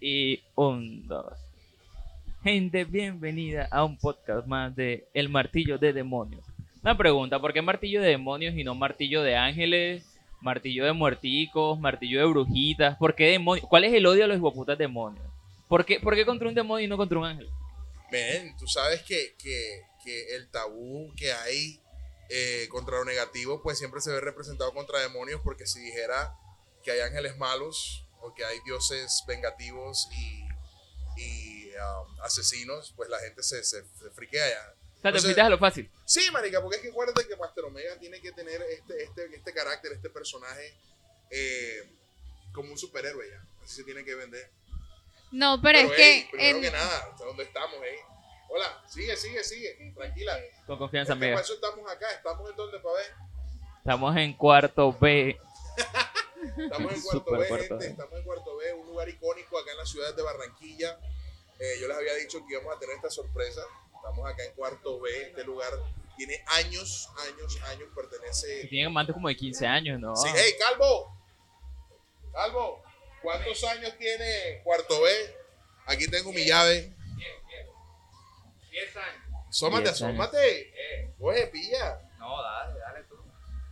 Y un, dos. Gente, bienvenida a un podcast más de El Martillo de Demonios. Una pregunta, ¿por qué martillo de demonios y no martillo de ángeles? Martillo de muerticos, martillo de brujitas. ¿Por qué demonios? ¿Cuál es el odio a los hipoputas demonios? ¿Por qué, ¿Por qué contra un demonio y no contra un ángel? Ven, tú sabes que, que, que el tabú que hay eh, contra lo negativo, pues siempre se ve representado contra demonios, porque si dijera que hay ángeles malos o que hay dioses vengativos y, y um, asesinos, pues la gente se, se, se friquea ya. O sea, te Entonces- a lo fácil. Sí, marica, porque es que acuérdate que Master Omega tiene que tener este, este, este carácter, este personaje eh, como un superhéroe ya. Así se tiene que vender. No, pero, es ey, que. primero en- que nada, ¿hasta ¿dónde estamos, ey? Hola, sigue, sigue, sigue. Tranquila. Con confianza, Es que amiga. para eso estamos acá. Estamos en donde para ver. Estamos en cuarto B. Estamos en Cuarto B, Cuarto gente. B. Estamos en Cuarto B, un lugar icónico acá en la ciudad de Barranquilla. Eh, yo les había dicho que íbamos a tener esta sorpresa. Estamos acá en Cuarto B. Este lugar tiene años, años, años. Pertenece. Tienen más de como de 15 años, ¿no? Sí, hey, Calvo. Calvo, ¿cuántos años tiene Cuarto B? Aquí tengo mi llave. 10 años. Años. asómate. Eh, Coge, pilla. no, dale, dale.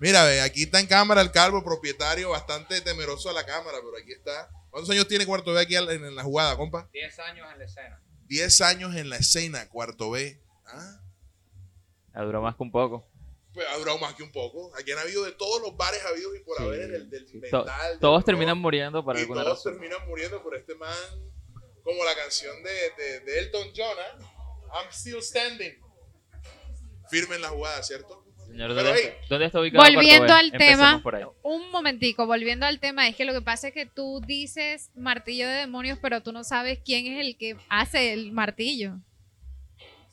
Mira, ve, aquí está en cámara el calvo, propietario, bastante temeroso a la cámara, pero aquí está. ¿Cuántos años tiene Cuarto B aquí en, en la jugada, compa? 10 años en la escena. 10 años en la escena, Cuarto B. ¿Ah? La duró más que un poco. Pues ha durado más que un poco. Aquí han habido de todos los bares habidos y por Sí, haber del, del sí. To- metal. del todos rock, terminan muriendo por y alguna todos razón. terminan muriendo por este man, como la canción de, de, de Elton John, ¿ah? I'm still standing. Firme en la jugada, ¿cierto? Señor, ¿dónde, hey. está, dónde está ubicado Volviendo al tema, por ahí. un momentico, volviendo al tema, es que lo que pasa es que tú dices martillo de demonios, pero tú no sabes quién es el que hace el martillo.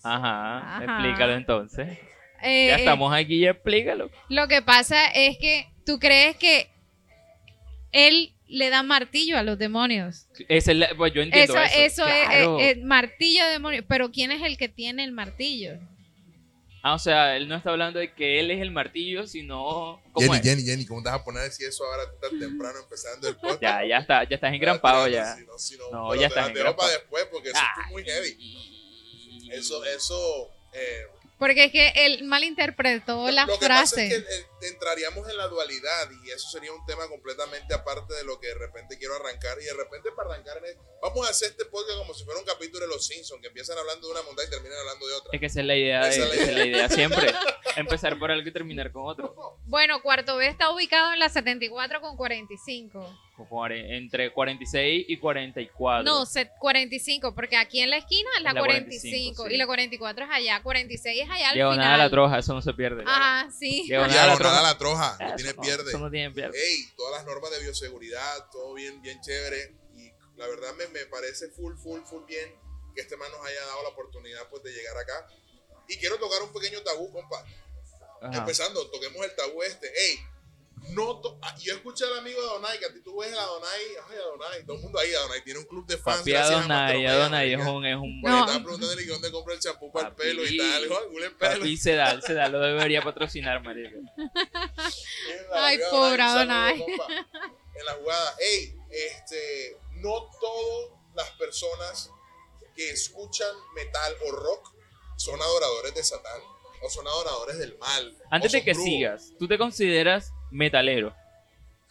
Ajá, Ajá. explícalo entonces. Eh, Ya estamos aquí, ya explícalo. Lo que pasa es que tú crees que él le da martillo a los demonios. Es pues yo entiendo Eso, eso. eso es- claro. es, es martillo de demonios, pero ¿quién es el que tiene el martillo? Ah, o sea, él no está hablando de que él es el martillo, sino... ¿cómo Jenny, es? Jenny, Jenny, ¿cómo te vas a poner decir eso ahora tan temprano empezando el podcast? Ya, ya está, ya estás engrampado ya. Si no, si no, No, ya te estás engrampado. para después porque eso Ah, es muy heavy. Eso, eso. eh, Porque es que él malinterpretó la lo que frase. pasa es que eh, entraríamos en la dualidad y eso sería un tema completamente aparte de lo que de repente quiero arrancar. Y de repente, para arrancar, en el- vamos a hacer este podcast como si fuera un capítulo de Los Simpsons, que empiezan hablando de una montaña y terminan hablando de otra. Es que esa es la idea, de, Esa es la esa es la idea siempre. Empezar por algo y terminar con otro. Bueno, Cuarto B está ubicado en la 74 con 45. Como are- Entre 46 y 44. No, set- 45, porque aquí en la esquina es la, la 45, 45, sí. y la 44 es allá, 46 es allá al Diagonal final. a la troja, eso no se pierde. Ajá, sí. Diagonal a la troja. a la troja, no Eso tiene no, pierde. Eso no tiene pierde. Ey, todas las normas de bioseguridad, todo bien, bien chévere. Y la verdad me, me parece full, full, full bien que este man nos haya dado la oportunidad pues, de llegar acá. Y quiero tocar un pequeño tabú, compa. Ajá. Empezando, toquemos el tabú este. Ey, no to- ah, yo escuché al amigo de Donai, que a ti tú ves a Donai, ay, a Donai, todo el mundo ahí, a Donai tiene un club de fans. Papi Adonai, Adonai es marica. un... Es un No. estaba preguntando que dónde compra el champú para el Papi. pelo y tal. Dijo, "Algún el pelo. Papi Sedal, Sedal lo debería patrocinar, marico. Ay, pobre Adonai. En la jugada, ey, este, no todas las personas que escuchan metal o rock son adoradores de Satán o son adoradores del mal. Antes de que brujos. sigas, ¿tú te consideras metalero?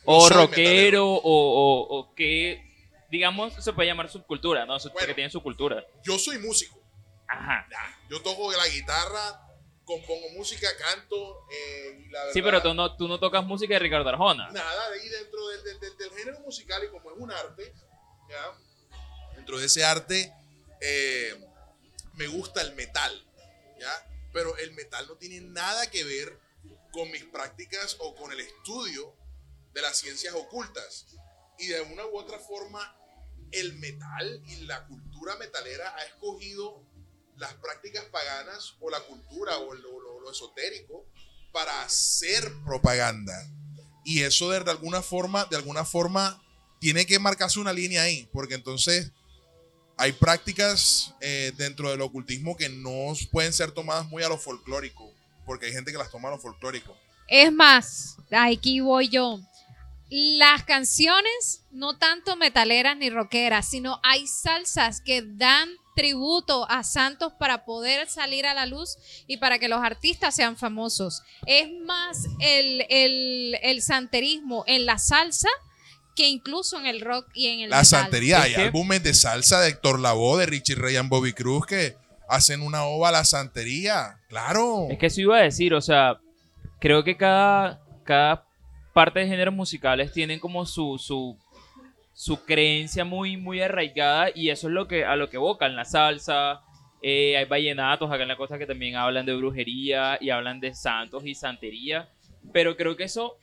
O rockero, o, o, o que, digamos, se puede llamar subcultura, ¿no? Porque Bueno. tienen su cultura. Yo soy músico. Ajá. ya. Yo toco la guitarra, compongo música, canto. eh, y la Sí, pero tú no, tú no tocas música de Ricardo Arjona. nada de ahí dentro del, del- del- del género musical y como es un arte, ¿ya? dentro de ese arte eh, me gusta el metal, ¿ya? pero el metal no tiene nada que ver con mis prácticas o con el estudio de las ciencias ocultas. Y de una u otra forma, el metal y la cultura metalera ha escogido las prácticas paganas o la cultura o lo, lo- esotérico para hacer propaganda. Y eso de, de alguna forma, de alguna forma, tiene que marcarse una línea ahí, porque entonces hay prácticas eh, dentro del ocultismo que no pueden ser tomadas muy a lo folclórico, porque hay gente que las toma a lo folclórico. Es más, aquí voy yo. las canciones, no tanto metaleras ni rockeras, sino hay salsas que dan tributo a Santos para poder salir a la luz y para que los artistas sean famosos. Es más el, el, el santerismo en la salsa que incluso en el rock y en el La metal. santería, hay álbumes de salsa de Héctor Lavoe, de Richie Ray and Bobby Cruz que hacen una ova a la santería. Claro. Es que eso iba a decir, o sea, creo que cada, cada parte de géneros musicales tienen como su, su, su creencia muy, muy arraigada y eso es lo que, a lo que evocan la salsa. eh, hay vallenatos acá en la costa que también hablan de brujería y hablan de santos y santería. Pero creo que eso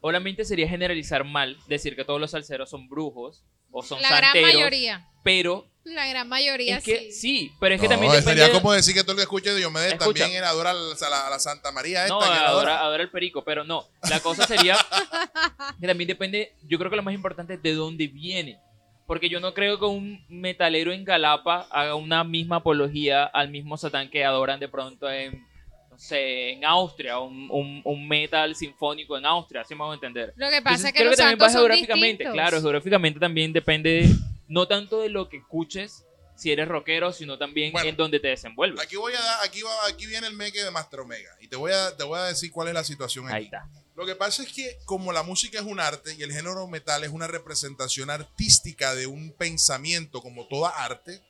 obviamente sería generalizar mal, decir que todos los salseros son brujos o son La gran santeros. mayoría. Pero La gran mayoría es que sí. sí, pero es que No, también depende. sería como decir que todo el que escuche de Diomedes Escucha. también él adora a la, a la Santa María esta. No, que adora, adora. adora el perico, pero no. La cosa sería que también depende, yo creo que lo más importante es de dónde viene. Porque yo no creo que un metalero en Galapa haga una misma apología al mismo Satán que adoran de pronto en, no sé, en Austria, un, un- un metal sinfónico en Austria, así me hago entender. Lo que pasa Entonces, es que creo los que también santos son geográficamente, distintos. claro, geográficamente también depende no tanto de lo que escuches, si eres rockero, sino también Bueno. en donde te desenvuelves. Aquí voy a dar, aquí va, aquí viene el meque de Master Omega y te voy a, te voy a decir cuál es la situación aquí. Ahí está. Lo que pasa es que como la música es un arte y el género metal es una representación artística de un pensamiento como toda arte,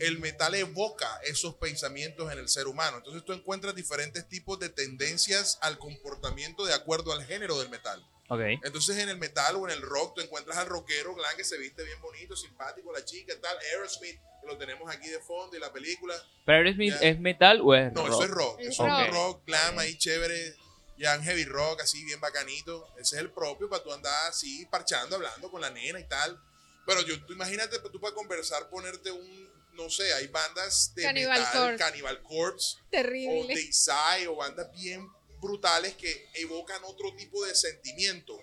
el metal evoca esos pensamientos en el ser humano. Entonces tú encuentras diferentes tipos de tendencias al comportamiento de acuerdo al género del metal. Ok. Entonces en el metal o en el rock tú encuentras al rockero glam que se viste bien bonito, simpático, la chica, tal, Aerosmith, que lo tenemos aquí de fondo y la película. ¿Pero Aerosmith Ya. es metal o es No, rock? eso es rock. Es Eso es rock. glam ahí chévere. Ya un heavy rock así bien bacanito. Ese es el propio para tú andar así parchando, hablando con la nena y tal. Pero yo, tú imagínate, tú para conversar, ponerte un, no sé, hay bandas de Cannibal metal, Corpse. Cannibal Corpse, o Terrible. Deicide, o bandas bien brutales que evocan otro tipo de sentimiento.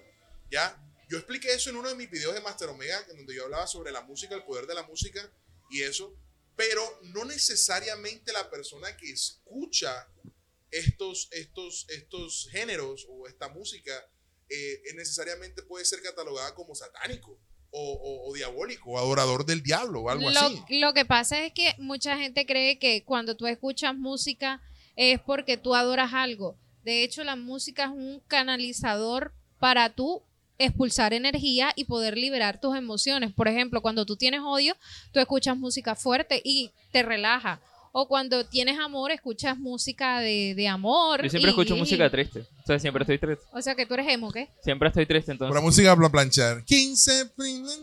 ¿Ya? Yo expliqué eso en uno de mis videos de Master Omega, en donde yo hablaba sobre la música, el poder de la música y eso, pero no necesariamente la persona que escucha estos, estos, estos géneros o esta música eh, necesariamente puede ser catalogada como satánico o, o- o diabólico o adorador del diablo o algo así. Lo que pasa es que mucha gente cree que cuando tú escuchas música es porque tú adoras algo. De hecho, la música es un canalizador para tú expulsar energía y poder liberar tus emociones. Por ejemplo, cuando tú tienes odio, tú escuchas música fuerte y te relaja. O cuando tienes amor, escuchas música de, de amor. Yo siempre y- escucho música triste. O sea, siempre estoy triste. O sea, que tú eres emo, ¿qué? Siempre estoy triste, entonces. Pura música para planchar. 15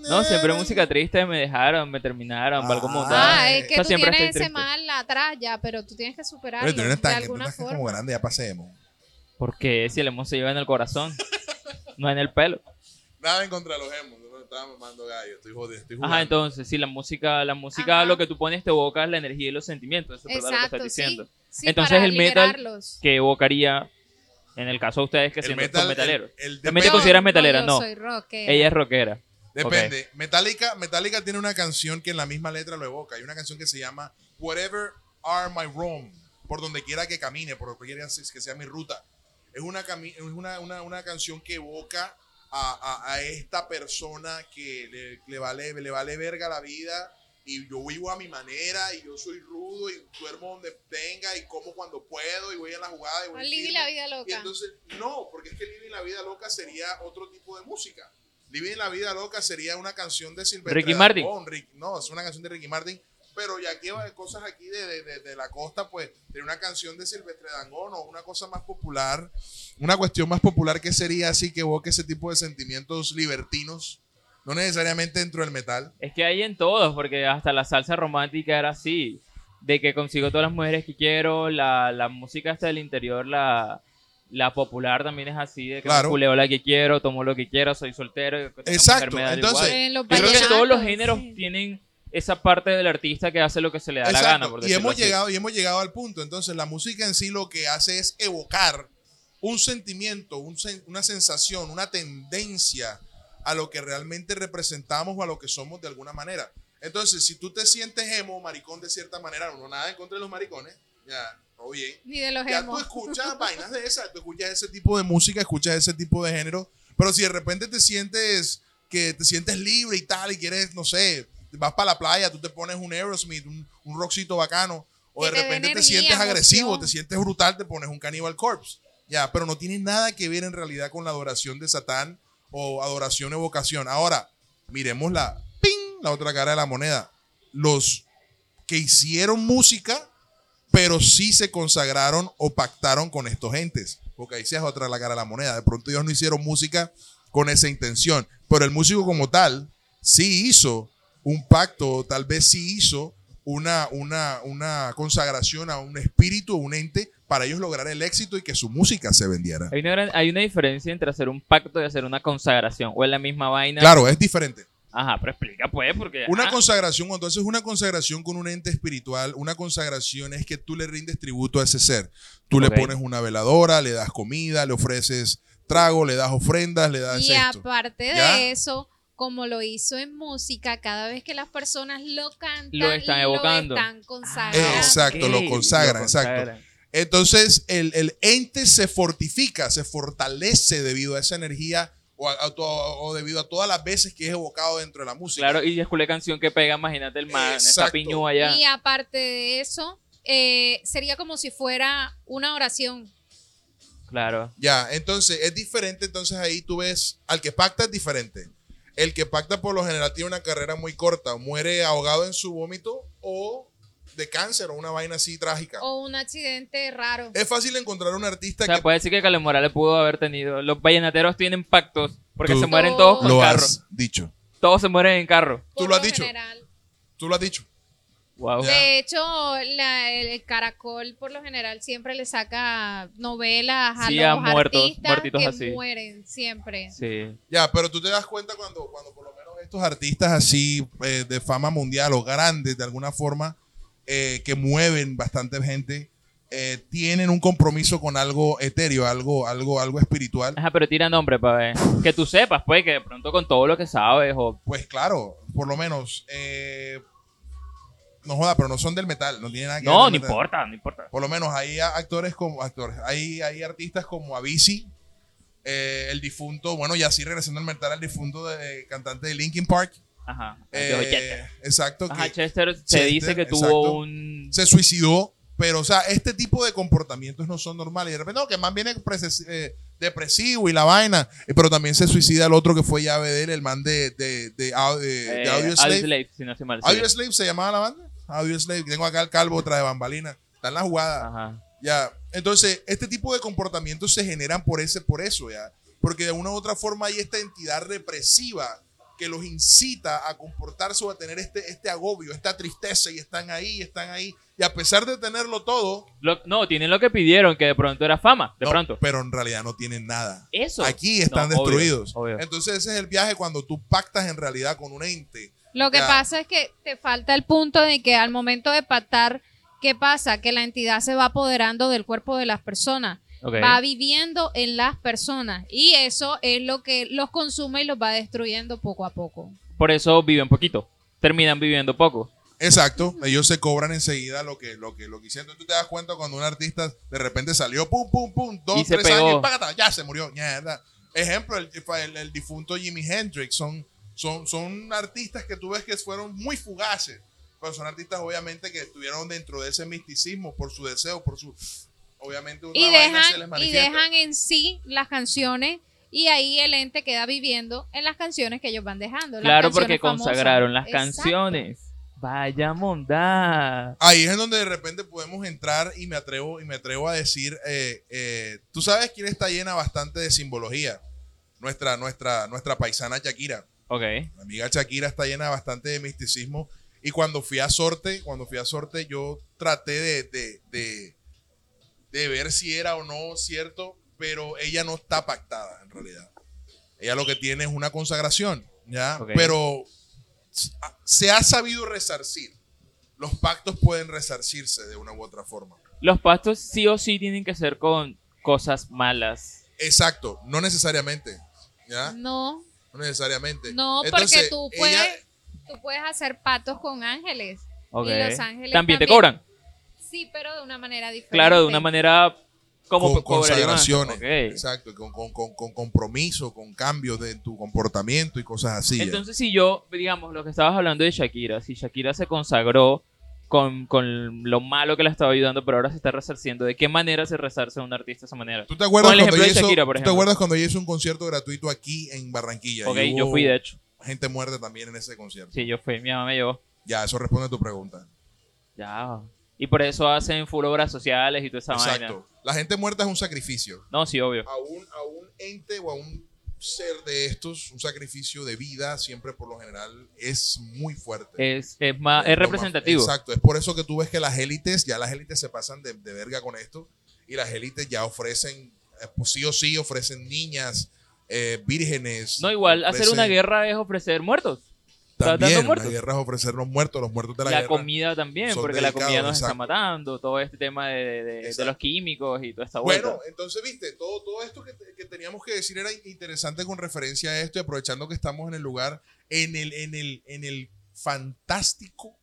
No, siempre música triste. Me dejaron, me terminaron, valgo Ah. mundano. Ah, es que yo tú siempre tienes ese mal atrás ya, pero tú tienes que superarlo Oye, tú no eres de tan, tú como grande, ya pasemos. Porque si el emo se lleva en el corazón, no en el pelo. Nada en contra de los emos, no estaba mamando gallo, estoy jodido, estoy jugando. Ajá, entonces, sí, la música, la música, Ajá. lo que tú pones te evoca la energía y los sentimientos. Eso es verdad lo que Exacto, estás diciendo. sí. Sí, Entonces, para el metal-. Que evocaría, en el caso de ustedes que el siendo metal, son metaleros. el- el- También te consideras metalera, yo no. soy rockera. Ella es rockera. Depende. Metallica, Metallica tiene una canción que en la misma letra lo evoca. Hay una canción que se llama Whatever Are My Wrong. Por donde quiera que camine, por donde quiera que sea mi ruta. Es una, cami- es una, una, una canción que evoca a, a- a esta persona que le, le vale, le vale verga la vida y yo vivo a mi manera y yo soy rudo y duermo donde tenga y como cuando puedo y voy a la jugada y voy Living la vida Y loca. entonces, no, porque es que Living la Vida Loca sería otro tipo de música. Living la Vida Loca sería una canción de Silvestre Ricky Martin. Rick- no, es una canción de Ricky Martin. Pero ya que hay cosas aquí de, de- de- de la costa, pues, tiene una canción de Silvestre Dangond o una cosa más popular, una cuestión más popular que sería así que evoque ese tipo de sentimientos libertinos, no necesariamente dentro del metal. Es que hay en todos, porque hasta la salsa romántica era así. De que consigo todas las mujeres que quiero, la, la música hasta del interior, la, la popular también es así, de que Claro. me culeo la que quiero, tomo lo que quiero, soy soltero. Exacto, entonces, igual. En Yo creo que todos los géneros sí. tienen esa parte del artista que hace lo que se le da la gana. Por y hemos así. llegado y hemos llegado al punto. Entonces, la música en sí lo que hace es evocar un sentimiento, un sen- una sensación, una tendencia a lo que realmente representamos o a lo que somos de alguna manera. Entonces, si tú te sientes emo, maricón de cierta manera, no nada en contra de los maricones, ya, todo bien. Ni de los Ya tú emos. escuchas vainas de esas, tú escuchas ese tipo de música, escuchas ese tipo de género, Pero si de repente te sientes que te sientes libre y tal y quieres, no sé, vas para la playa, tú te pones un Aerosmith, un, un rockcito bacano, o de te repente te sientes agresivo, te sientes brutal, te pones un Cannibal Corpse. Ya, pero no tiene nada que ver en realidad con la adoración de Satán o adoración evocación. Ahora, miremos la, ¡ping! la otra cara de la moneda. Los que hicieron música, pero sí se consagraron o pactaron con estos entes. Porque ahí sí es otra la cara de la moneda. De pronto ellos no hicieron música con esa intención. Pero el músico como tal sí hizo un pacto, tal vez sí hizo una, una, una consagración a un espíritu, un ente, para ellos lograr el éxito y que su música se vendiera. Hay una, gran- hay una diferencia entre hacer un pacto y hacer una consagración. O es la misma vaina. Claro, es diferente. Ajá, pero explica pues, porque. Una ajá. consagración, cuando haces una consagración con un ente espiritual, una consagración es que tú le rindes tributo a ese ser. Tú le pones una veladora, le das comida, le ofreces trago, le das ofrendas, le das Y esto. aparte de eso, como lo hizo en música, cada vez que las personas lo cantan, Lo están evocando. están Ah, consagrando. Exacto, lo consagran, lo exacto. Entonces, el, el ente se fortifica, se fortalece debido a esa energía o, a- a to- o debido a todas las veces que es evocado dentro de la música. Claro, y es la canción que pega, imagínate el man, esa piñúa allá. Y aparte de eso, eh, sería como si fuera una oración. Claro. Ya, entonces es diferente. Entonces ahí tú ves, al que pacta es diferente. El que pacta por lo general tiene una carrera muy corta, muere ahogado en su vómito o de cáncer o una vaina así trágica. O un accidente raro. Es fácil encontrar un artista O sea, que puede decir que Carlos Morales pudo haber tenido. Los vallenateros tienen pactos porque Tú se mueren todos con lo carro. has dicho. Todos se mueren en carro. tú por lo has dicho. general. Tú lo has dicho. Wow. De hecho, la- el, el caracol por lo general siempre le saca novelas a Sí, los a muertos, artistas muertitos que así. mueren siempre. Sí. Ya, pero tú te das cuenta cuando, cuando por lo menos estos artistas así eh, de fama mundial o grandes de alguna forma eh, que mueven bastante gente eh, tienen un compromiso con algo etéreo, algo, algo, algo espiritual. Ajá, pero tira nombre para ver. Que tú sepas, pues, que de pronto con todo lo que sabes o... Pues claro, por lo menos. eh, no joda, pero no son del metal, no tiene nada que ver No, con no metal. importa, no importa. Por lo menos hay actores como actores, hay, hay artistas como Avicii, eh, el difunto, bueno, ya sí regresando al metal, el difunto de, cantante de Linkin Park. Ajá. eh, exacto, Ajá, que Chester se Chester, dice que tuvo un... se suicidó, pero o sea, este tipo de comportamientos no son normales. Y de repente, no, que más viene eh, depresivo y la vaina, eh, pero también se suicida el otro que fue llave de él, el man de, de, de, Au- de- de eh, Audio Slave. Slave, si no sí. Audio Slave se llamaba la banda. Audio Slave. Tengo acá el calvo trae bambalina. Está en la jugada. Ajá. Ya. Entonces, este tipo de comportamientos se generan por ese, por eso, ya. Porque de una u otra forma hay esta entidad represiva que los incita a comportarse o a tener este, este agobio, esta tristeza, y están ahí, están ahí. Y a pesar de tenerlo todo, Lo- no, tienen lo que pidieron, que de pronto era fama, de no, pronto. pero en realidad no tienen nada. Eso. Aquí están No, obvio, destruidos. obvio. Entonces, ese es el viaje cuando tú pactas en realidad con un ente. Lo que Ya. pasa es que te falta el punto de que al momento de pactar, ¿qué pasa? Que la entidad se va apoderando del cuerpo de las personas, va viviendo en las personas y eso es lo que los consume y los va destruyendo poco a poco. Por eso viven poquito. Terminan viviendo poco. Exacto, ellos se cobran enseguida lo que, lo que, lo que hicieron. Entonces, tú te das cuenta cuando un artista de repente salió, pum, pum, pum, dos, Y se tres pegó. años, págata, ya se murió. Ejemplo, el, el- el difunto Jimi Hendrix. Son, son, son artistas que tú ves que fueron muy fugaces. Pero son artistas, obviamente, que estuvieron dentro de ese misticismo por su deseo, por su. Obviamente, una Y vaina se les dejan, y dejan en sí las canciones y ahí el ente queda viviendo en las canciones que ellos van dejando. Claro, porque famosas. consagraron las Exacto. canciones. Vaya mondad. Ahí es en donde de repente podemos entrar y me atrevo, y me atrevo a decir, eh, eh, tú sabes quién está llena bastante de simbología. Nuestra, nuestra, nuestra paisana Shakira. Ok. La amiga Shakira está llena bastante de misticismo. Y cuando fui a Sorte, cuando fui a Sorte, yo traté de, de, de, de ver si era o no cierto, pero ella no está pactada en realidad. Ella lo que tiene es una consagración, ¿ya? Ok. Pero se ha sabido resarcir. Los pactos pueden resarcirse de una u otra forma. Los pastos sí o sí tienen que ser con cosas malas. Exacto, no necesariamente, ¿ya? No, No necesariamente. no, Entonces, porque tú ella- puedes, tú puedes hacer patos con ángeles. Y los ángeles También te cobran. Sí, pero de una manera diferente. Claro, de una manera Como con más. consagraciones. Exacto, con, con, con, con compromiso, con cambios de tu comportamiento y cosas así. ya. Entonces, si yo, digamos, lo que estabas hablando de Shakira, si Shakira se consagró con, con lo malo que la estaba ayudando, pero ahora se está resarciendo, ¿de qué manera se resarce a un artista de esa manera? ¿Tú te acuerdas, Con el cuando ejemplo ella hizo, Shakira, ¿tú te acuerdas cuando ella hizo un concierto gratuito aquí en Barranquilla? Ok, Y yo fui de hecho. Gente muerta también en ese concierto. Sí, yo fui, mi mamá me llevó. Ya, eso responde a tu pregunta. Ya. Y por eso hacen full obras sociales y toda esa vaina. Exacto. La gente muerta es un sacrificio. No, sí, obvio. A un, a un ente o a un ser de estos, un sacrificio de vida, siempre por lo general es muy fuerte. Es, es, más, es más- representativo. Exacto, es por eso que tú ves que las élites, ya las élites se pasan de, de verga con esto y las élites ya ofrecen, eh, pues sí o sí, ofrecen niñas, eh, vírgenes. No, igual, hacer una guerra es ofrecer muertos. También, muertos. la guerra es ofrecer los muertos, los muertos de la, La, guerra. comida también, porque la comida nos está matando. Todo este tema de, de- los químicos y toda esta vuelta. Bueno, entonces, viste, todo, todo esto que, que teníamos que decir era interesante con referencia a esto y aprovechando que estamos en el lugar, en el, en el, en el fantástico.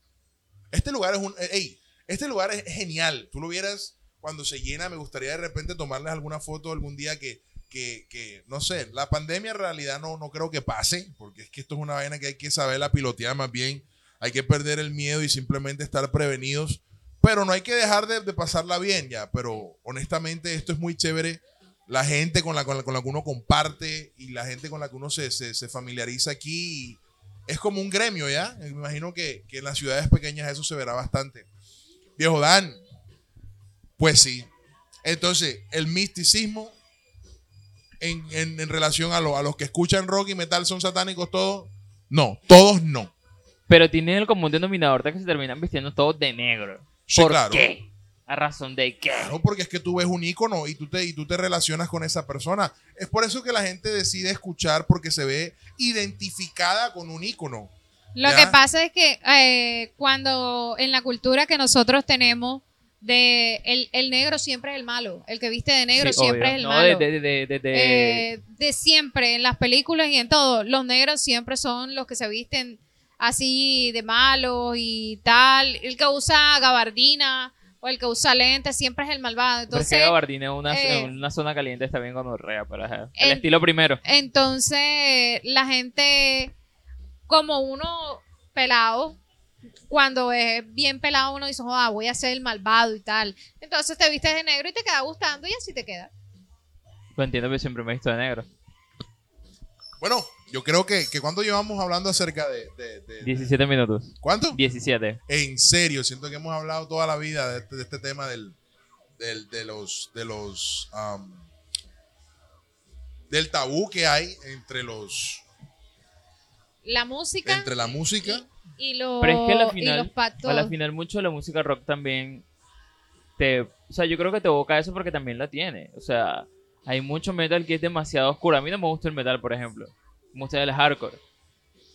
Este lugar es un. eh, ey, este lugar es genial. Tú lo vieras cuando se llena. Me gustaría de repente tomarles alguna foto algún día que, que, no sé, la pandemia en realidad no, no creo que pase, porque es que esto es una vaina que hay que saberla pilotear más bien. Hay que perder el miedo y simplemente estar prevenidos. Pero no hay que dejar de, de pasarla bien ya. Pero honestamente esto es muy chévere. La gente con la, con con la que uno comparte y la gente con la que uno se, se, se familiariza aquí. es como un gremio ya. Me imagino que, que en las ciudades pequeñas eso se verá bastante. Viejo Dan. Pues sí. Entonces, el misticismo en, en- en relación a, lo- a los que escuchan rock y metal son satánicos todos. No, todos no. Pero tienen el común denominador de que se terminan vistiendo todos de negro. Sí, ¿Por claro. qué? ¿A razón de qué? Claro, porque es que tú ves un ícono y tú, te, y tú te relacionas con esa persona. Es por eso que la gente decide escuchar porque se ve identificada con un ícono. Lo Ya. que pasa es que eh, cuando en la cultura que nosotros tenemos, de el, el negro siempre es el malo. El que viste de negro Sí, siempre obvio. es el no, malo. De, de, de, de- de- Eh, de siempre, en las películas y en todo, los negros siempre son los que se visten así de malos y tal. El que usa gabardina o el que usa lentes siempre es el malvado. pero es que Entonces, Gabardina en una, eh, en una zona caliente está bien gonorrea, pero El- estilo primero. entonces la gente, como uno pelado, cuando es bien pelado, uno dice, "Joda, voy a ser el malvado y tal. Entonces te vistes de negro y te queda gustando y así te queda. Lo entiendo, pero siempre me he visto de negro. Bueno, yo creo que, que cuando llevamos hablando acerca de... de- de- 17 minutos. ¿Cuánto? 17. En serio, siento que hemos hablado toda la vida de este, de este tema del, del- de los... De los am, del tabú que hay entre los La música entre la música y, los, Pero es que a la y final, los pactos. a la final mucho de la música rock también te, o sea, yo creo que te evoca eso porque también la tiene. O sea, hay mucho metal que es demasiado oscuro. A mí no me gusta el metal, por ejemplo. Me gusta el hardcore.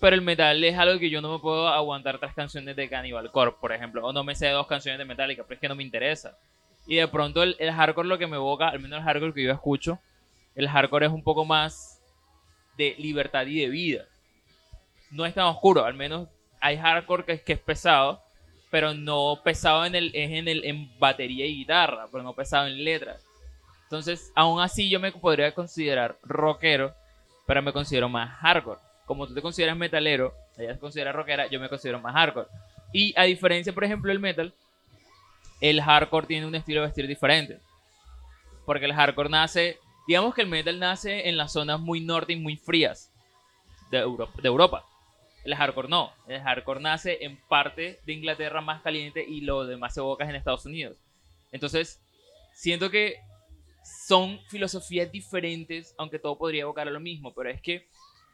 Pero el metal es algo que yo no me puedo aguantar tres canciones de Cannibal Corpse, por ejemplo. O no me sé dos canciones de Metallica, pero es que no me interesa. Y de pronto el, el hardcore lo que me evoca, al menos el hardcore que yo escucho, el hardcore es un poco más de libertad y de vida. No es tan oscuro, al menos hay hardcore que, es pesado, pero no pesado en el, es en el en batería y guitarra, pero no pesado en letras. Entonces, aún así yo me podría considerar rockero, pero me considero más hardcore. Como tú te consideras metalero, ella se considera rockera, yo me considero más hardcore. Y a diferencia, por ejemplo, del metal, el hardcore tiene un estilo de vestir diferente. Porque el hardcore nace, digamos que el metal nace en las zonas muy norte y muy frías de Europa. De Europa. El hardcore no. El hardcore nace en parte de Inglaterra más caliente y lo demás se evoca en Estados Unidos. Entonces, siento que son filosofías diferentes, aunque todo podría evocar a lo mismo, pero es que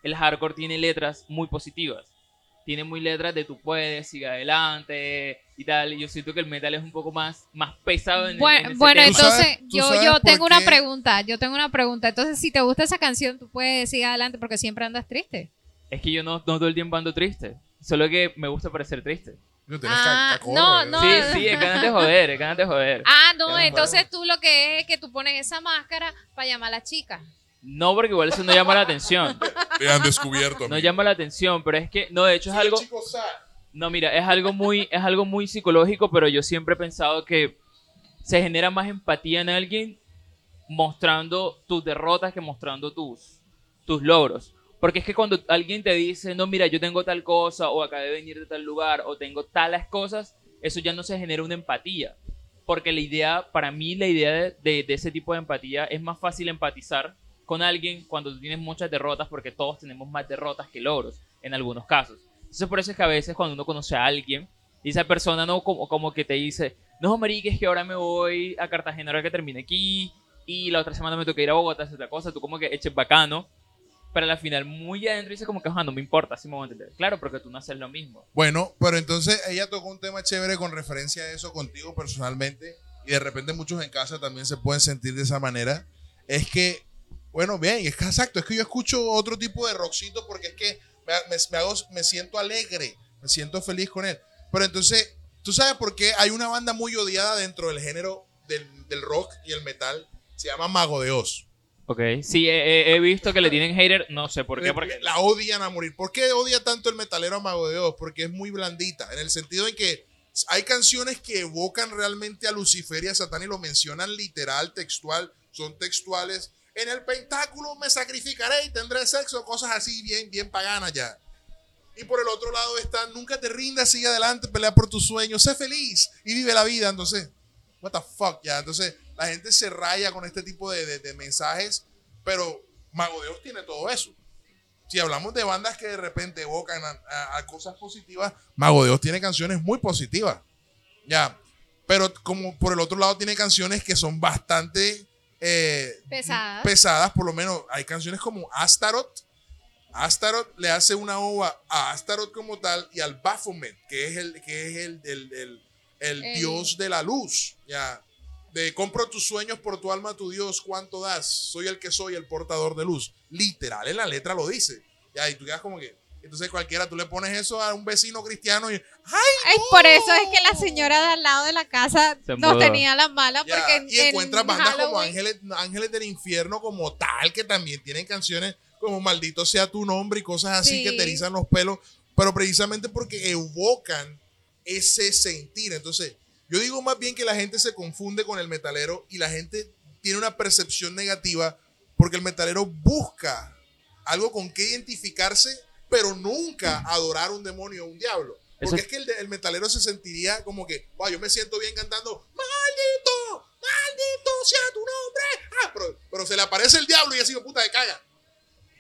el hardcore tiene letras muy positivas. Tiene muy letras de tú puedes, sigue adelante y tal. Y yo siento que el metal es un poco más, más pesado en, Bueno, en ese bueno, tema. Tú sabes- entonces tú yo, yo tengo una qué- pregunta, yo tengo una pregunta. Entonces, si te gusta esa canción, tú puedes seguir adelante porque siempre andas triste. Es que yo no, no todo el tiempo ando triste. Solo que me gusta parecer triste. No, tienes Ah, ca- cacorro, no, no. Sí, sí, es ganas de joder, es ganas de joder. Ah, no, entonces tú lo que es es que tú pones esa máscara para llamar a la chica. No, porque igual eso no llama la atención. Te han descubierto. No amigo. llama la atención, pero es que, no, de hecho es algo, chico no, mira, es algo muy, es algo muy psicológico, pero yo siempre he pensado que se genera más empatía en alguien mostrando tus derrotas que mostrando tus, tus logros. Porque es que cuando alguien te dice, no, mira, yo tengo tal cosa, o acabé de venir de tal lugar, o tengo tales cosas, eso ya no se genera una empatía. Porque la idea, para mí, la idea de, de- ese tipo de empatía es más fácil empatizar con alguien cuando tú tienes muchas derrotas, porque todos tenemos más derrotas que logros, en algunos casos. Entonces, por eso es que a veces cuando uno conoce a alguien, y esa persona no como, como que te dice, no, marica, es que ahora me voy a Cartagena ahora que termine aquí, y la otra semana me toca ir a Bogotá, hacer otra cosa, tú como que eches bacano, pero al final muy adentro dice como que, "Ajá, no me importa, así me voy a entender. Claro, porque tú no haces lo mismo. Bueno, pero entonces ella tocó un tema chévere con referencia a eso contigo personalmente y de repente muchos en casa también se pueden sentir de esa manera. Es que, bueno, bien, es que exacto, es que yo escucho otro tipo de rockcito porque es que me, me- me hago, me siento alegre, me siento feliz con él. Pero entonces, ¿tú sabes por qué hay una banda muy odiada dentro del género del, del rock y el metal? Se llama Mago de Oz. Ok, sí, he, visto que le tienen hater, no sé por qué, porque... La odian a morir. ¿Por qué odia tanto el metalero a Mago de Oz? Porque es muy blandita, en el sentido en que hay canciones que evocan realmente a Lucifer y a Satán y lo mencionan literal, textual, son textuales. En el pentáculo me sacrificaré y tendré sexo, cosas así bien, bien paganas ya. Y por el otro lado está, nunca te rindas, sigue adelante, pelea por tus sueños, sé feliz y vive la vida. Entonces, what the fuck, ya. Entonces, la gente se raya con este tipo de, de- de mensajes, pero Mago de Oz tiene todo eso. Si hablamos de bandas que de repente evocan a, a- a cosas positivas, Mago de Oz tiene canciones muy positivas. Ya. Pero como por el otro lado tiene canciones que son bastante eh, Pesadas. pesadas, por lo menos hay canciones como Astaroth. Astaroth le hace una ova a Astaroth como tal y al Baphomet, que es el, que es el- el El- dios de la luz. Ya. De compro tus sueños por tu alma, tu Dios, ¿cuánto das? Soy el que soy, el portador de luz. Literal, en la letra lo dice. Ya, y tú quedas como que. Entonces cualquiera, tú le pones eso a un vecino cristiano y. ¡Ay! Ay, por eso es que la señora de al lado de la casa nos tenía la mala Ya, porque en, y encuentras en bandas como Ángeles, Ángeles del Infierno como tal, que también tienen canciones como Maldito sea tu nombre y cosas así Sí. que te erizan los pelos, pero precisamente porque evocan ese sentir. Entonces, yo digo más bien que la gente se confunde con el metalero y la gente tiene una percepción negativa porque el metalero busca algo con que identificarse, pero nunca adorar un demonio o un diablo. Porque Eso- es que el, metalero se sentiría como que, wow, yo me siento bien cantando, maldito, maldito sea tu nombre. Ah, pero, pero se le aparece el diablo y así, puta, de caga.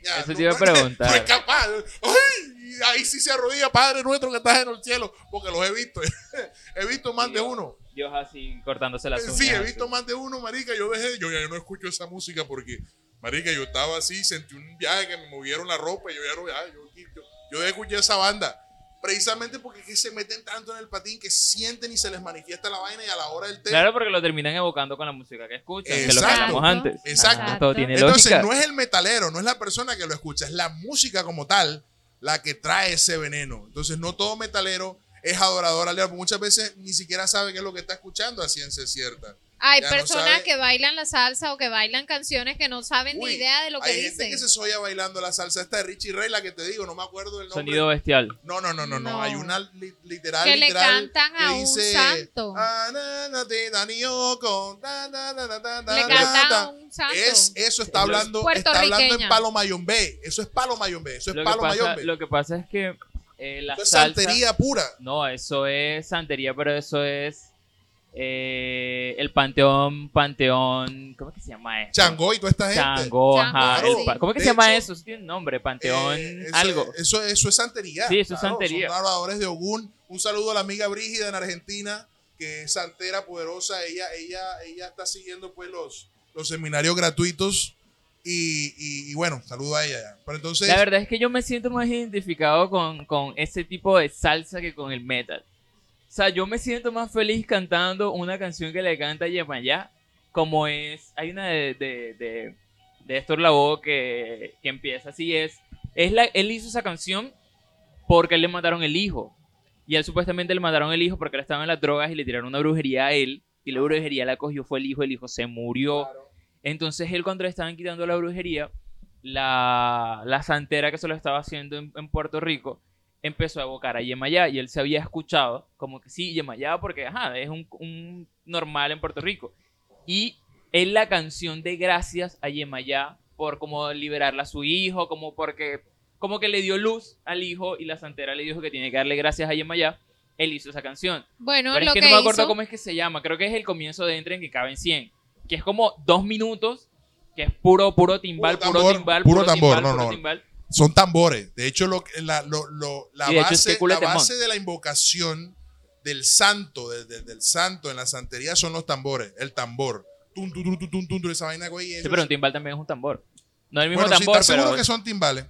Ya, Eso te iba a preguntar. Capaz. Ay, ahí sí se arrodilla, Padre nuestro que estás en el cielo, porque los he visto. he visto más de uno. Dios así cortándose las uñas. Sí, he así. visto más de uno, marica. Yo dejé, yo ya no escucho esa música porque, marica, yo estaba así, sentí un viaje que me movieron la ropa y yo ya no, ya, yo, yo, yo escuché esa banda. Precisamente porque es que se meten tanto en el patín que sienten y se les manifiesta la vaina y a la hora del té. Claro, porque lo terminan evocando con la música que escuchan, que lo que hablamos antes. Exacto. Ah, todo tiene Entonces lógica. no es el metalero, no es la persona que lo escucha, es la música como tal la que trae ese veneno. Entonces no todo metalero es adorador al diablo. Muchas veces ni siquiera sabe qué es lo que está escuchando a ciencia cierta. Hay Ya personas sabe. que bailan la salsa o que bailan canciones que no saben Uy, ni idea de lo que Hay gente dicen. que se soya bailando la salsa esta de Richie Ray, la que te digo, no me acuerdo del nombre. Sonido bestial. No, no, no, no, no, No. Hay una li- literal, Que le cantan que a un dice, santo. "Ah, na, na, te, da, ni, yo, con, da, da, da, da, da, Le cantan da". a un santo. Es, eso está hablando, está hablando en. Palo Mayombe. Eso es Palo Mayombe. Eso es Lo que, Palo pasa, Mayombe. lo que pasa es que eh, la Eso es santería pura. No, eso es santería, pero eso es eh, el panteón, panteón... ¿Cómo es que se llama eso? Chango y toda esta gente. Chango, Chango, ajá. sí. el ¿Cómo es que De se llama hecho, eso? Eso tiene un nombre, panteón, Eh, eso, algo. Eso, eso es santería. Sí, eso es santería. Son de Ogún. Un saludo a la amiga Brígida en Argentina, que es santera poderosa. Ella, ella, ella está siguiendo pues los, los seminarios gratuitos. Y, y- y bueno, saludo a ella. ya. Pero entonces, La verdad es que yo me siento más identificado con, con ese tipo de salsa que con el metal. O sea, yo me siento más feliz cantando una canción que le canta Yemayá, como es, hay una de, de, de, de Héctor Lavoe que, que empieza así, es, es la, él hizo esa canción porque le mataron el hijo. Y él supuestamente le mataron el hijo porque él estaba en las drogas y le tiraron una brujería a él. Y la brujería la cogió, fue el hijo, el hijo se murió. Entonces él cuando le estaban quitando la brujería, la, la santera que se lo estaba haciendo en, en Puerto Rico empezó a evocar a Yemayá y él se había escuchado como que sí, Yemayá porque ajá, es un, un normal en Puerto Rico. Y es la canción de gracias a Yemayá por como liberarla a su hijo, como porque como que le dio luz al hijo y la santera le dijo que tiene que darle gracias a Yemayá. Él hizo esa canción. Bueno, Pero lo es que, que, no me acuerdo hizo, cómo es que se llama. Creo que es el comienzo de Entre en que caben 100. Que es como dos minutos, que es puro, puro timbal, Puro puro, tambor, timbal, puro puro tambor, timbal, no, puro no. timbal. Son tambores. De hecho, lo, la, lo- lo- la de base, la base de la invocación del santo, de- de- del santo en la santería son los tambores, el tambor. Tum, tum, tum, tum, tum, tum, esa vaina, güey. Sí, pero un timbal también es un tambor. No es el mismo bueno, sí, tambor, ¿estás seguro pero que son timbales?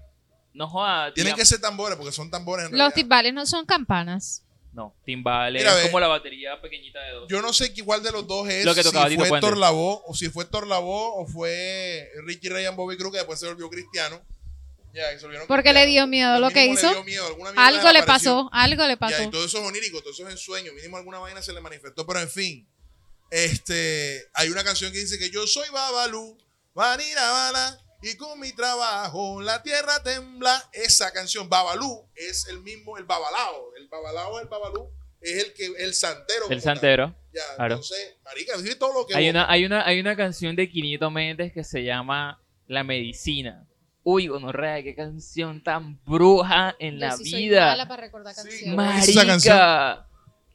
no joda. Tienen digamos- que ser tambores porque son tambores en los realidad. timbales no son campanas. No, timbal Mira, es ve. como la batería pequeñita de dos. Yo no sé igual de los dos es Lo que tocaba si fue Lavoe o si fue Héctor Lavoe o fue Ricky Ryan Bobby Cruz que después se volvió cristiano. Ya, que se volvieron Porque le dio miedo lo que le hizo. dio miedo, alguna mierda Algo le pasó, algo le Ya, pasó. y todo eso es onírico, todo eso es en sueño. Mínimo alguna vaina se le manifestó, pero en fin. Este, hay una canción que dice que yo soy Babalú, Vanira Bala, y con mi trabajo la tierra tembla. Esa canción, Babalú, es el mismo, el Babalao. El Babalao, el Babalú, es el que, el santero. El tal. santero. Ya, Claro. entonces, marica, dice todo lo que Hay vos- una, hay, una, hay una canción de Quinito Méndez que se llama La Medicina. Uy, gonorrea, qué canción tan bruja en Yo la sí soy vida. mala para recordar Sí, canciones. ¿cómo dice esa Marica.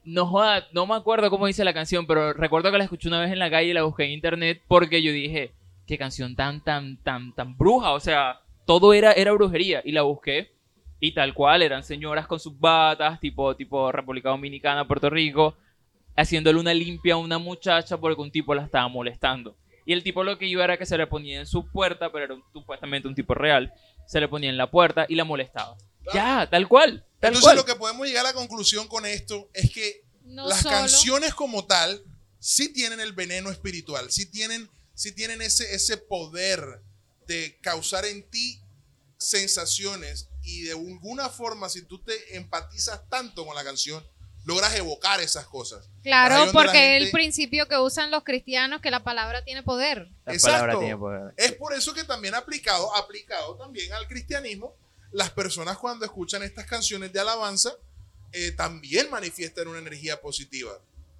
No joda, no me acuerdo cómo dice la canción, pero recuerdo que la escuché una vez en la calle y la busqué en internet porque yo dije, qué canción tan, tan, tan, tan bruja. O sea, todo era, era brujería. Y la busqué y tal cual, eran señoras con sus batas, tipo, tipo República Dominicana, Puerto Rico, haciéndole una limpia a una muchacha porque un tipo la estaba molestando. Y el tipo lo que iba era que se le ponía en su puerta, pero era un- supuestamente un tipo real, se le ponía en la puerta y la molestaba. Ya, tal cual. Tal Entonces, cual. lo que podemos llegar a la conclusión con esto es que No las solo. canciones como tal sí tienen el veneno espiritual, sí tienen, sí tienen ese, ese poder de causar en ti sensaciones y de alguna forma, si tú te empatizas tanto con la canción, logras evocar esas cosas. Claro, porque es el principio que usan los cristianos, que la palabra tiene poder. La Exacto. palabra tiene poder. Es por eso que también aplicado, aplicado también al cristianismo, las personas cuando escuchan estas canciones de alabanza eh, también manifiestan una energía positiva.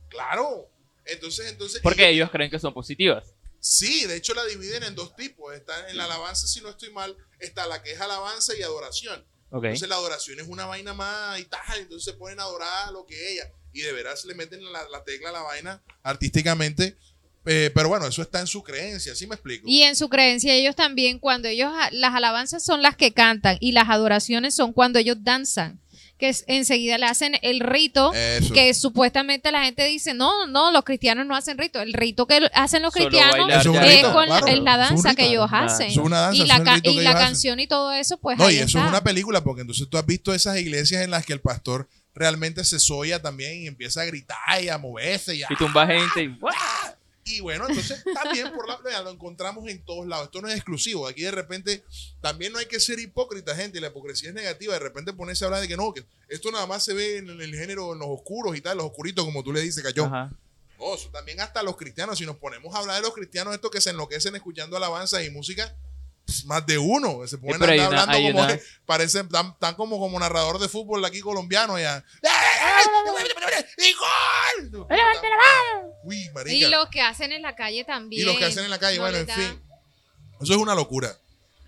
Claro. Entonces, entonces. Porque y- ellos creen que son positivas. Sí, de hecho la dividen en dos tipos. Está en la alabanza, si no estoy mal, está la que es alabanza y adoración. Entonces la adoración es una vaina más y tal, entonces se ponen a adorar lo que ella. Y de veras le meten la, la tecla a la vaina artísticamente. Eh, pero bueno, eso está en su creencia, ¿sí me explico? Y en su creencia, ellos también, cuando ellos, las alabanzas son las que cantan y las adoraciones son cuando ellos danzan, que enseguida le hacen el rito. Eso. Que supuestamente la gente dice, no, no, los cristianos no hacen rito. El rito que hacen los Solo cristianos es rito, con, claro, es la es danza que ellos Ah, hacen. Es una danza, y es la, ca- rito y que la canción y todo eso, pues No, ahí y eso está. es una película, porque entonces tú has visto esas iglesias en las que el pastor realmente se soya también y empieza a gritar y a moverse y, a- Y tumba gente y ¡guau! Y bueno, entonces también por la, vea, lo encontramos en todos lados. Esto no es exclusivo. Aquí de repente también no hay que ser hipócrita, gente. La hipocresía es negativa. De repente ponerse a hablar de que no, que esto nada más se ve en el género, en los oscuros y tal, los oscuritos, como tú le dices, cayó. No, también hasta los cristianos, si nos ponemos a hablar de los cristianos, estos que se enloquecen escuchando alabanzas y música, pues, más de uno. Se andar una- hablando como una- que parecen tan, tan como, como narrador de fútbol aquí colombiano ya. ¡Y gol! Uy, marica. Y lo que hacen en la calle también. Y los que hacen en la calle, No bueno, en fin. Eso es una locura.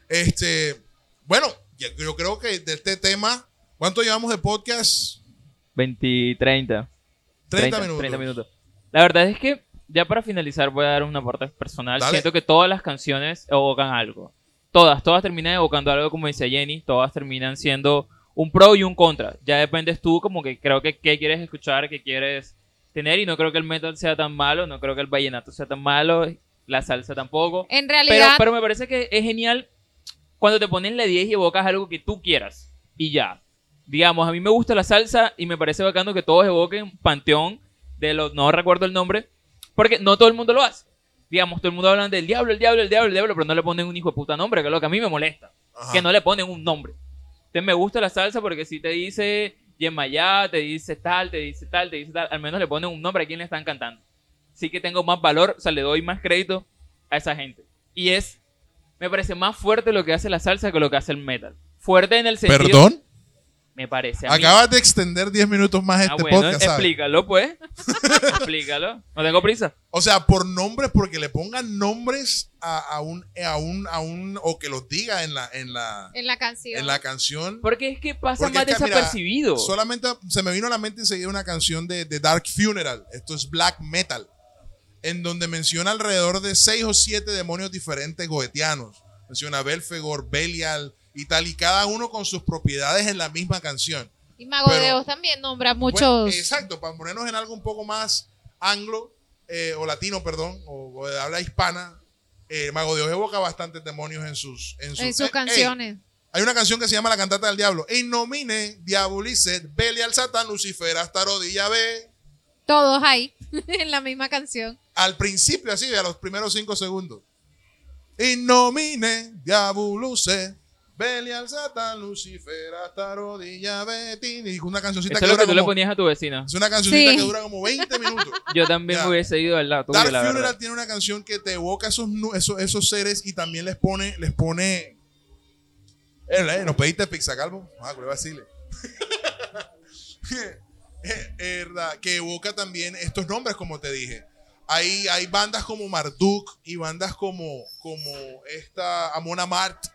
Este, bueno, yo creo que de este tema, ¿cuánto llevamos de podcast? 20, 30. 30, minutos. 30 minutos. La verdad es que, ya para finalizar, voy a dar un aporte personal. Dale. Siento que todas las canciones evocan algo. Todas, todas terminan evocando algo, como dice Jenny. Todas terminan siendo un pro y un contra. Ya dependes tú, como que creo que qué quieres escuchar, qué quieres tener. Y no creo que el metal sea tan malo, no creo que el vallenato sea tan malo, la salsa tampoco. En Pero, realidad, pero me parece que es genial cuando te ponen la 10 y evocas algo que tú quieras. Y ya. Digamos, a mí me gusta la salsa y me parece bacano que todos evoquen Panteón de los... No recuerdo el nombre. Porque no todo el mundo lo hace. Digamos, todo el mundo habla del diablo, el diablo, el diablo, el diablo, pero no le ponen un hijo de puta nombre, que es lo que a mí me molesta. Ajá. Que no le ponen un nombre. Entonces me gusta la salsa porque si te dice Yemayá, te dice tal, te dice tal, te dice tal, al menos le ponen un nombre a quien le están cantando. Sí que tengo más valor, o sea, le doy más crédito a esa gente. Y es, me parece más fuerte lo que hace la salsa que lo que hace el metal. Fuerte en el sentido... ¿Perdón? Me parece a mí. Acabas de extender 10 minutos más Ah, este bueno, podcast, ¿sabes? explícalo, pues. explícalo. No tengo prisa. O sea, por nombres, porque le pongan nombres a, a un, a un, a un, o que los diga en la, en la, En la canción. en la canción. Porque es que pasa Porque más es que, mira, desapercibido. Solamente se me vino a la mente enseguida una canción de, de Dark Funeral. Esto es black metal. En donde menciona alrededor de seis o siete demonios diferentes goetianos. Menciona Belfegor, Belial y tal. Y cada uno con sus propiedades en la misma canción. y Mago de pero- Oz también nombra Bueno, muchos. exacto, para ponernos en algo un poco más anglo, eh, o latino, perdón, o, o de habla hispana. eh, Mago de evoca bastantes demonios en sus, en sus, en sus eh, canciones. hay una canción que se llama La cantata del diablo. In nomine diabolicet, Belial Satán, Lucifer, hasta rodilla ve. Todos ahí, en la misma canción. Al principio, así, a los primeros cinco segundos. In nomine Belial Satán, Lucifer, hasta rodilla ve. Tin, Y una cancioncita Eso que es lo dura que tú le ponías a tu vecina. es una cancioncita Sí. que dura como 20 minutos. Yo también me hubiese ido al lado Dark la Funeral verdad. tiene una canción que te evoca esos, esos, esos seres y también les pone, les pone. Eh, eh, nos pediste pizza, calvo. Ah, que decirle. Eh, verdad, que evoca también estos nombres, como te dije. Hay, hay bandas como Marduk y bandas como, como esta Amon Amart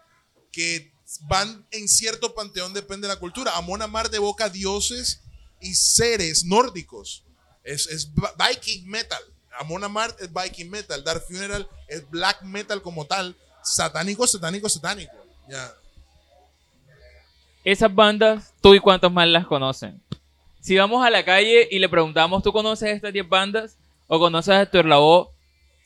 que van en cierto panteón, depende de la cultura. Amon Amart evoca dioses y seres nórdicos. Es, es Viking metal. Amon Amart es Viking metal. Dark Funeral es black metal como tal. Satánico, satánico, satánico. Ya. Esas bandas, tú y cuántos más las conocen. Si vamos a la calle y le preguntamos, ¿tú conoces estas 10 bandas? ¿O conoces a Héctor Lavoe?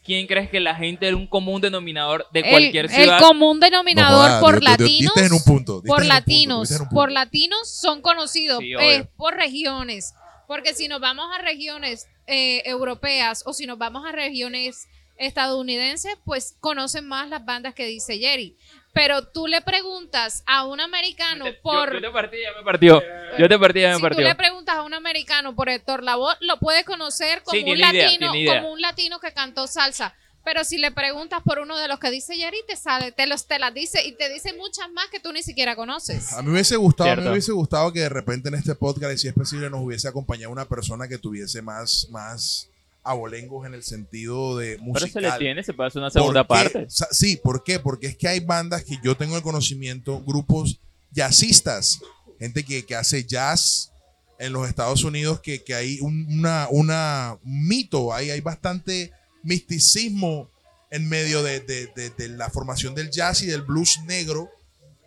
¿Quién crees que la gente es un común denominador de cualquier el, ciudad? el común denominador No por latinos. punto, por latinos, por latinos son conocidos Sí, eh, obvio. por regiones. Porque si nos vamos a regiones eh, europeas o si nos vamos a regiones estadounidenses, pues conocen más las bandas que dice Jerry. Pero tú le preguntas a un americano Yo- por... Yo, te partí, ya me partió. Yo te partí, ya me si tú partió. le preguntas a un americano por Héctor Lavoe, lo puede conocer como Sí, un latino, idea. como un latino que cantó salsa. Pero si le preguntas por uno de los que dice Jerry, te sale, te los te las dice y te dice muchas más que tú ni siquiera conoces. A mí me hubiese gustado, a mí me hubiese gustado que de repente en este podcast, y si es posible, nos hubiese acompañado una persona que tuviese más, más abolengos en el sentido de Pero musical. se le tiene, se puede hacer una segunda parte. Sí, ¿por qué? Porque es que hay bandas que yo tengo el conocimiento, grupos jazzistas, gente que, que hace jazz en los Estados Unidos, que, que hay un, una, una un mito, hay, hay bastante misticismo en medio de, de- de- de la formación del jazz y del blues negro.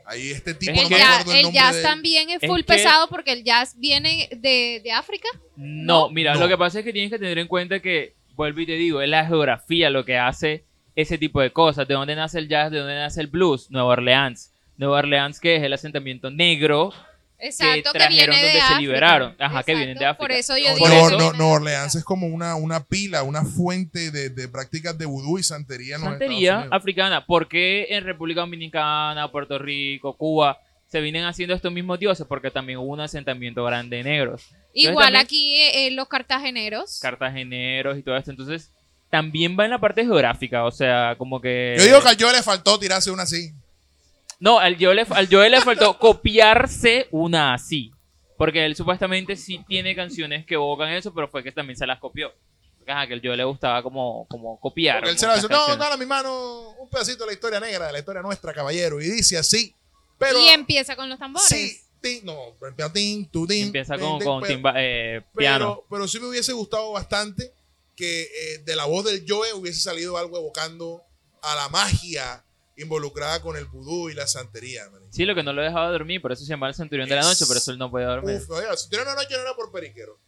Ahí este tipo, Es El, no me jazz, acuerdo el el jazz también es Es full que- pesado porque el jazz viene de, de África. No, mira, No. lo que pasa es que tienes que tener en cuenta que, vuelvo y te digo, es la geografía lo que hace ese tipo de cosas. ¿De dónde nace el jazz? ¿De dónde nace el blues? Nueva Orleans. Nueva Orleans, que es el asentamiento negro. Exacto, que, trajeron viene de donde se África. liberaron. Ajá, que vienen de Exacto, Por África. eso yo digo no, no, África. Orleans es como una, una pila, una fuente de, de prácticas de vudú y santería en Santería africana. ¿Por qué en República Dominicana, Puerto Rico, Cuba se vienen haciendo estos mismos dioses? Porque también hubo un asentamiento grande de negros. Igual también- aquí eh, los cartageneros. Cartageneros y todo esto. Entonces, también va en la parte geográfica. O sea, como que. Yo digo que a yo le faltó tirarse una así. No, al Joe, le, al Joe le faltó copiarse una así. Porque él supuestamente sí tiene canciones que evocan eso, pero fue que también se las copió. Ajá, que al Joe le gustaba como, como copiar. Porque él se la muchas dice, no, dale a mi mano un pedacito de la historia negra, de la historia nuestra, caballero. Y dice así. Pero, y empieza con los tambores. sí, tin, no, empieza tin, tu, tin, Empieza con, tin, con pero- timba- eh, piano. Pero, pero sí me hubiese gustado bastante que eh, de la voz del Joe hubiese salido algo evocando a la magia involucrada con el vudú y la santería. man. Sí, lo que no lo dejaba dormir, por eso se llama el centurión de la noche, por eso él no podía dormir. Uf, oiga, si tiene una noche no era por periquero.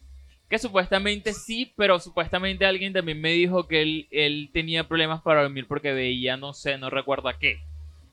Que supuestamente sí, pero supuestamente alguien también me dijo que él, él tenía problemas para dormir porque veía, no sé, no recuerdo a qué.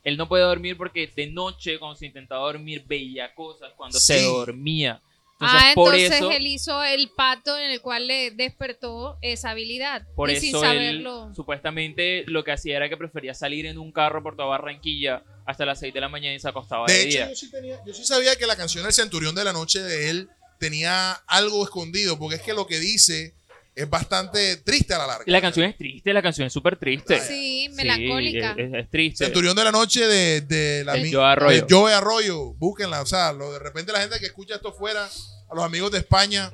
Él no podía dormir porque de noche, cuando se intentaba dormir, veía cosas cuando se dormía. Entonces, ah, por entonces eso, él hizo el pato en el cual le despertó esa habilidad. por y eso sin él saberlo. supuestamente lo que hacía era que prefería salir en un carro por toda Barranquilla hasta las 6 de la mañana y se acostaba de, De hecho, día. yo sí, tenía, yo sí sabía que la canción El Centurión de la Noche de él tenía algo escondido, porque es que lo que dice es bastante triste a la larga. Y la canción es triste, la canción es súper triste. Sí, Sí, melancólica. es, es triste. Centurión de la noche de, de la De mi- Joe Arroyo. de Joe Arroyo, búsquenla, o sea, lo, de repente la gente que escucha esto fuera, a los amigos de España,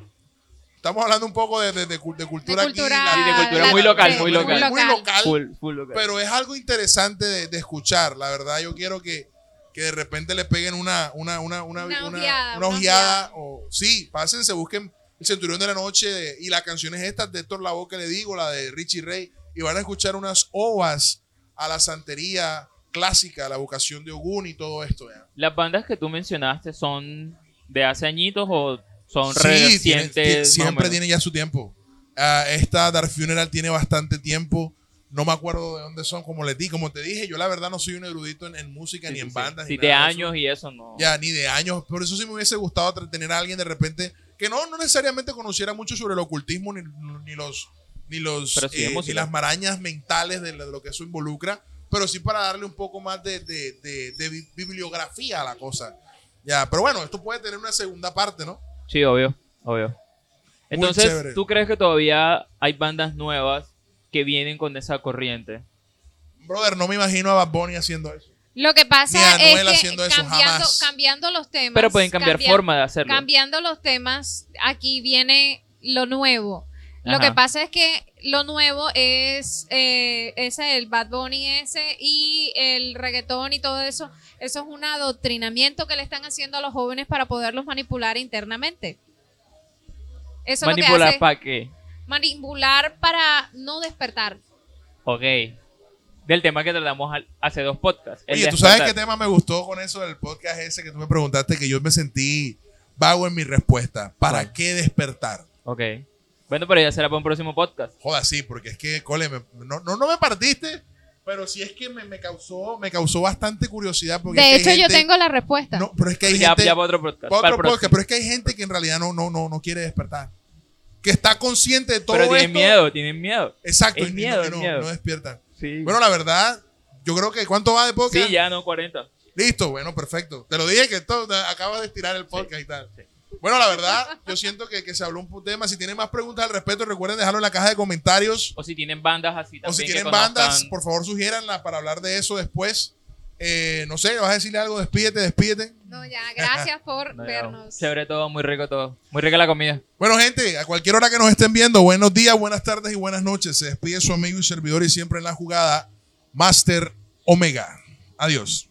estamos hablando un poco de, de- de cul- de cultura, De cultura- aquí. Sí, de cultura la- muy local, de- muy muy local. muy local, Full, full local. pero es algo interesante de, de escuchar, la verdad yo quiero que, que de repente le peguen una, una, una, una, Una una- ojeada, una una ojeada, o sí, pásense, busquen el Centurión de la Noche y las canciones estas de Héctor Lavoe que le digo, la de Richie Ray, y van a escuchar unas ovas a la santería clásica, a la vocación de Ogún y todo esto. ¿ya? ¿Las bandas que tú mencionaste son de hace añitos o son Sí, recientes? tiene- siempre tiene ya su tiempo. Ah, esta Dark Funeral tiene bastante tiempo. No me acuerdo de dónde son, como les di, como te dije, yo la verdad no soy un erudito en, en música Sí, ni sí, en bandas. Sí, ni de eso. años y eso no. Ya, ni de años. Por eso sí me hubiese gustado tener a alguien de repente que no, no necesariamente conociera mucho sobre el ocultismo ni, ni los, ni, los sí eh, ni las marañas mentales de lo, que eso involucra, pero sí para darle un poco más de, de- de- de bi- bibliografía a la cosa. Ya, pero bueno, esto puede tener una segunda parte, ¿no? Sí, obvio, obvio. Entonces. ¿tú crees que todavía hay bandas nuevas que vienen con esa corriente? Brother, no me imagino a Bad Bunny haciendo eso. Lo que pasa Ni Anuel es que haciendo eso, cambiando, jamás. cambiando los temas. Pero pueden cambiar cambia- forma de hacerlo. Cambiando los temas, aquí viene lo nuevo. Lo que pasa es que lo nuevo es eh, ese, el Bad Bunny ese y el reggaetón y todo eso. Eso es un adoctrinamiento que le están haciendo a los jóvenes para poderlos manipular internamente. Eso ¿Manipular para qué? manipular para no despertar. Ok. Del tema que tratamos al- hace dos podcasts. Oye, ¿tú sabes qué tema me gustó con eso del podcast ese que tú me preguntaste? Que yo me sentí vago en mi respuesta. ¿Para qué despertar? Ok. Bueno, pero ya será para un próximo podcast. Joda, sí, porque es que, cole, me- no, no, no me partiste, pero sí es que me, me causó, me causó bastante curiosidad. Porque es De que hecho, yo tengo la respuesta. No, pero es que hay Ya, gente... ya para otro podcast. para otro podcast, pero es que hay gente que en realidad no, no, no, no quiere despertar. Que está consciente de todo Pero tienen esto. miedo, tienen miedo. Exacto, Es y miedo, es miedo. no despiertan. Sí. Bueno, la verdad, yo creo que ¿cuánto va de podcast? sí, ya no, 40. Listo, bueno, perfecto. Te lo dije que esto acabas de estirar el podcast y tal. sí. Bueno, la verdad, yo siento que, que se habló un tema. Si tienen más preguntas al respecto, recuerden dejarlo en la caja de comentarios. O si tienen bandas así también. O si tienen bandas, por favor, sugiéranla para hablar de eso después. Eh, no sé, vas a decirle algo, despídete, despídete. No, ya, gracias por No, vernos. Chévere todo, muy rico todo. Muy rica la comida. Bueno, gente, a cualquier hora que nos estén viendo, buenos días, buenas tardes y buenas noches. Se despide su amigo y servidor y siempre en la jugada, Master Omega. Adiós.